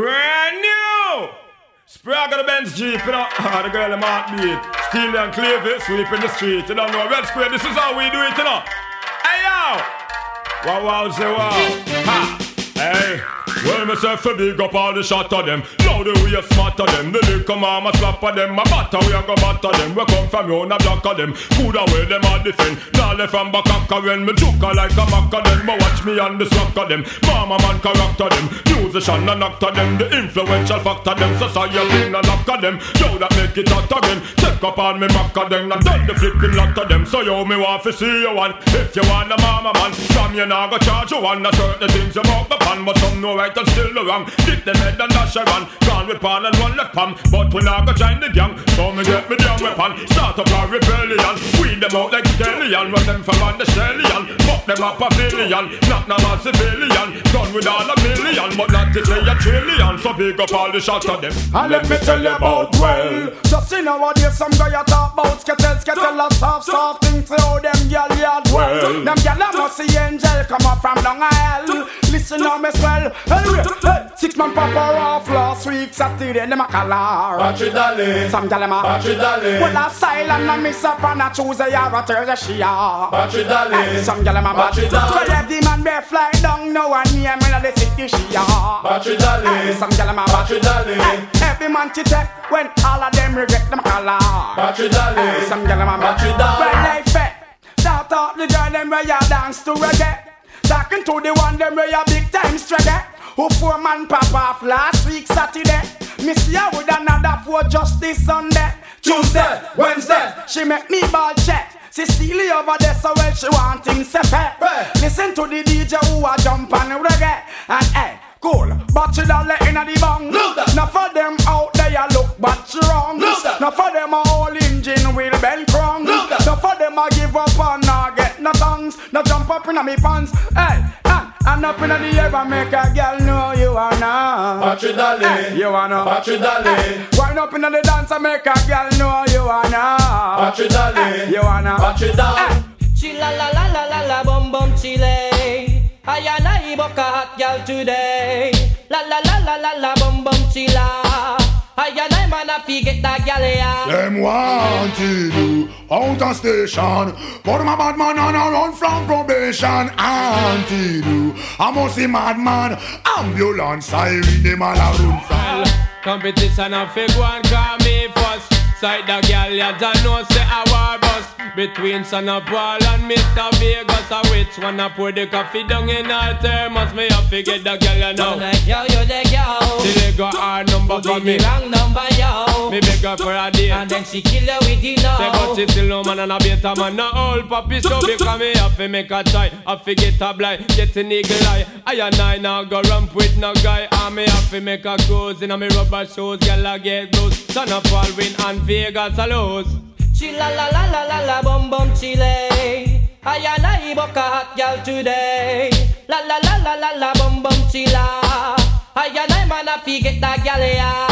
Brand new! Spragg of the Benz Jeep, you know. Ah, the girl in my beat. Steelie and Clevie sweeping the street. You don't know. Red Square, this is how we do it, you know. Hey, yo! Wow, wow, say wow. Ha! Hey! Well, myself a big up all the shot of them. Now the way smart of them. The liquor mama slap of them. My batter we a go batter them. We come from you a block of them. Good away them all defend. Now left from back of when me juke like a mac of them. But watch me on the slack of them. Mama man character them. Musician and actor them. The influential factor them. Society and lock of them. Yo that make it hot again. Check up on me back of them. Not done the flipping lot of them. So yo me want to see you one. If you want a mama man. From you now go charge you one. A certain things you walk upon. But some know right and still the wrong. Dip them head and dash around. Gone with pan and one left palm. But we now go join the gang. So me get me down weapon. Start up a rebellion. Weed them out like stallion. Run them from on the stallion. Fuck them up a billion. Not no man civilian. Done with all a million. But not to say a trillion. So big up all the shots of them. And let me tell you about well. Just in nowadays, some guy a talk about skettle, skettle, a soft, soft things. How them gyal yard well. Them gyal a must see angel come up from Long Island. Listen now, me swell. Six man pop off last week Saturday. Them a her. Battery dolly. Some gyal them a. Battery dolly. Well, a silent and miss up on a Tuesday or a Thursday she a. Battery dolly. Some gyal them a. Battery dolly. Well, every man be fly down now and near me in the city she a. Battery dolly. Some gyal them a. Battery dolly. Every man to take when all of them regret them her. Battery dolly. Some gyal them a. Battery dolly. Well, like fat. Eh, Shout out the girl them where you dance to reggae. Talking to the one them where you big time reggae. Who four man pop off last week Saturday. Miss ya with another four just this Sunday. Tuesday, Wednesday. She make me ball check. She Cecilia over there so well she want things separate. Hey. Listen to the DJ who a jump on the reggae. And hey, cool. But she don't let in the bong. Now for them out there you look but you wrong. Now for them a whole engine will bend that. Now for them a give up and not get no tongues. Now jump up in a me pants. Hey, and, and up in the air and make a girl know you are now. Battery dolly. Hey, you wanna Battery dolly. Wind up in the dance and make a girl know you are now. Battery dolly. Hey, you wanna Battery dolly. Chilla la la la la la bum bum chile. I and I book a hot gal today. La la la la la la bum bum chilla. I and I man a fi get that gal ya. Them wanted you out of station But my bad man on a run from probation Anti do I must see madman Ambulance siren them all a run from Competition a fig one call me first Side the girl ya don't know say a war bus Between Sean Paul and Mr. Vegas A which one a pour the coffee down in her thermos Me have to get the girl ya I'm know like yo yo the girl. Till they got her ah, number for me me wrong number yo. She kill you with the Say but she still no man and a beta man. No old puppy so because me have to make a try. Have to get a blind, get an eagle eye I and I now go ramp with no guy. And me have to make a cruise in a me rubber shoes. Girl I get blues Sean Paul win and Vegas a lose. Chilla la la la la la bum bum chile. I and I book a hot gal today. La la la la la la bum bum chilla. I and I man a fi get that gal ya.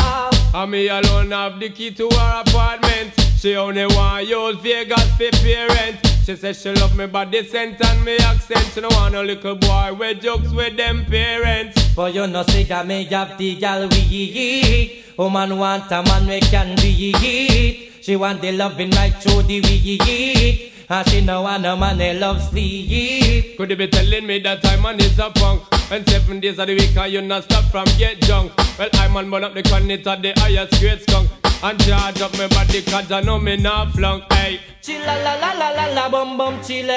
And me alone have the key to her apartment. She only want use Vegas for parent. She says she love me body scent and me accent. She don't want no little boy with jokes with them parents. But you know say that me have the gal we Woman want a man we can beat She want the loving right through the week And she know want a man they love sleep. Could you be telling me that I'm on is a punk And seven days of the week and you not stop from get drunk. Well I'm on burn up the connect of the highest grade skunk. And charge up my body cause I know me not flunk Hey, Chilla la la la la la bum bum chile.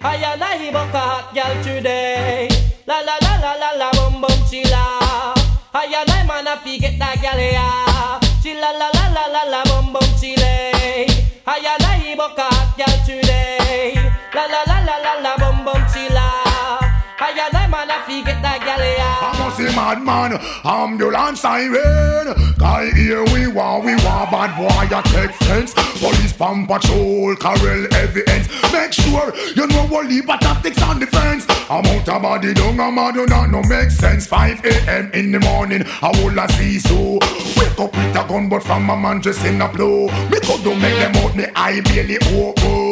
I and I book a hot gal today. La la la la la la bum bum chilla I and I man a fi get that gal ya Chilla la la la la la bum bum chile. I and I book a hot gal today. La la la la la la get that gal ya I must see madman Ambulance siren. Cause here we want We want bad boy a take fence. Police pump patrol Carol evidence Make sure you know what leap tactics on the fence Amount of body down a man do not no make sense. 5 a.m. in the morning I will a see so. Wake up with a gun but from a man just in a blow Me could do make them out me eye barely open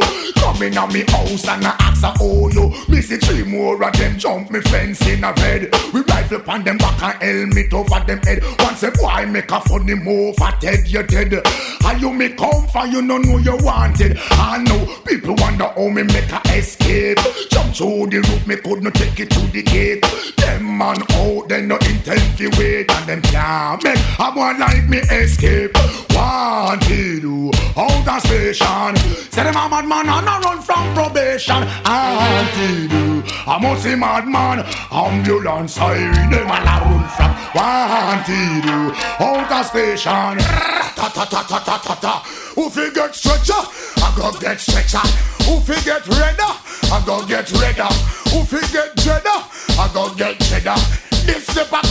come in on me house and I ask her, oh you. Me see three more of them jump me fence in a bed. We rifle upon them back and helmet over them head. Once a boy make a funny move, I dead you dead. How you me come for you no know you wanted. I know people wonder how me make a escape. Jump through the roof, me could not take it to the gate. Them man out, they no intend to wait and them can't make a boy like me escape. Wanted out of station. Say them a madman and I run from probation. Wanted you, I must see madman. Ambulance siren, them a run from. Wanted you out of station. Ta ta ta ta ta ta ta. Who fi get stretcher? I go get stretcher. Who fi get redder? I go get redder. Who fi get cheddar? I go get cheddar. This the pocket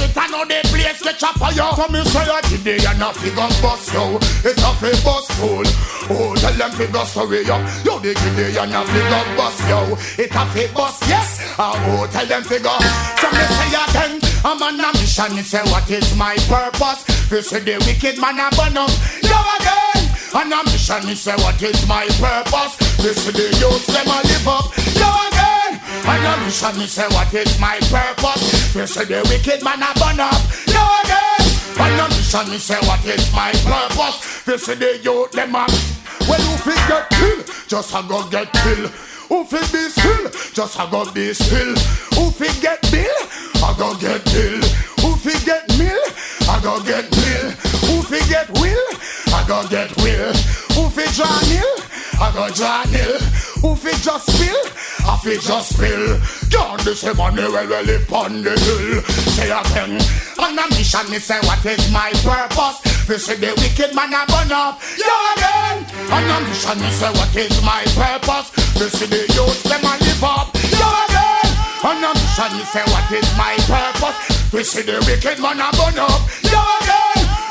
Place catch a fire. So me say I today and a figure bust yo. It a fi bust full. Oh, tell them figure sorry yo. Yo the today and a figure bust yo. It a fi bust yes. Ah, oh, tell them figure. So me say again. I'm on a mission. Me say what is my purpose? Fi see the wicked man a burn up. Yo again. And a mission. Me say what is my purpose? Fi see the youth them a live up. And a mission. Me say what is my purpose? Fi see the wicked man a burn up. Yo again. And a mission. Me say what is my purpose? Fi see the youth them a. Well, who fi get kill? Just a go get kill. Who fi be still? Just a go be still. Who fi get bill? I go get bill. Who fi get mill? I go get mill. Who fi get will? I go get will. Who fi draw nil? I go draw nil. Who fi just spill? Fi just spill. John this say money well well live on the hill. Say again. On a mission me say what is my purpose? Fi see the wicked man a burn up. Yo again. On a mission me say what is my purpose? Fi see the youth them a live up. Yo again. On a mission me say what is my purpose? Fi see the wicked man a burn up. Yo again.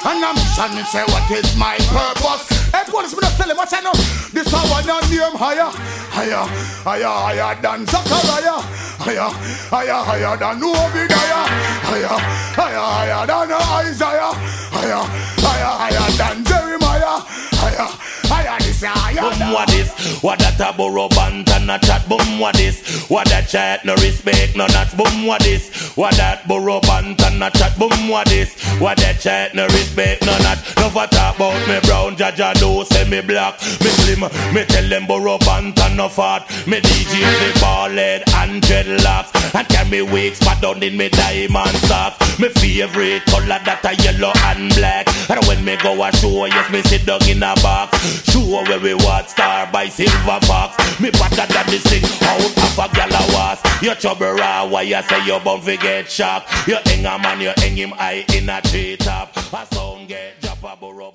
And I'm trying say what is my purpose. Police, me not tell him what I know. This how I name higher, higher, higher, higher than Zachariah, higher, higher, higher than Obadiah, higher, higher, higher than Isaiah, higher, higher, higher than Jeremiah, higher, higher this higher Boom what this? What that a borrow band and a chat? Boom what this? What that chat no respect no not? Boom what this? What that borrow band and a chat? Boom what this? What that chat no respect no not? No for talk about me brown, Jaja do say me black, me slim. Me tell them borrow band and no fat. Me DJ say bald head and dreadlocks and carry wigs but down in me diamond socks. Me favorite color that a yellow and black. And when me go a show, yes me sit down in a box. Show where we watch star by silver fox. Me better than this thing out of a gal a was. Your trouble raw, why you say you bound to get shot? You hang a man, you hang him high in a tree top. A sound get drop a burrow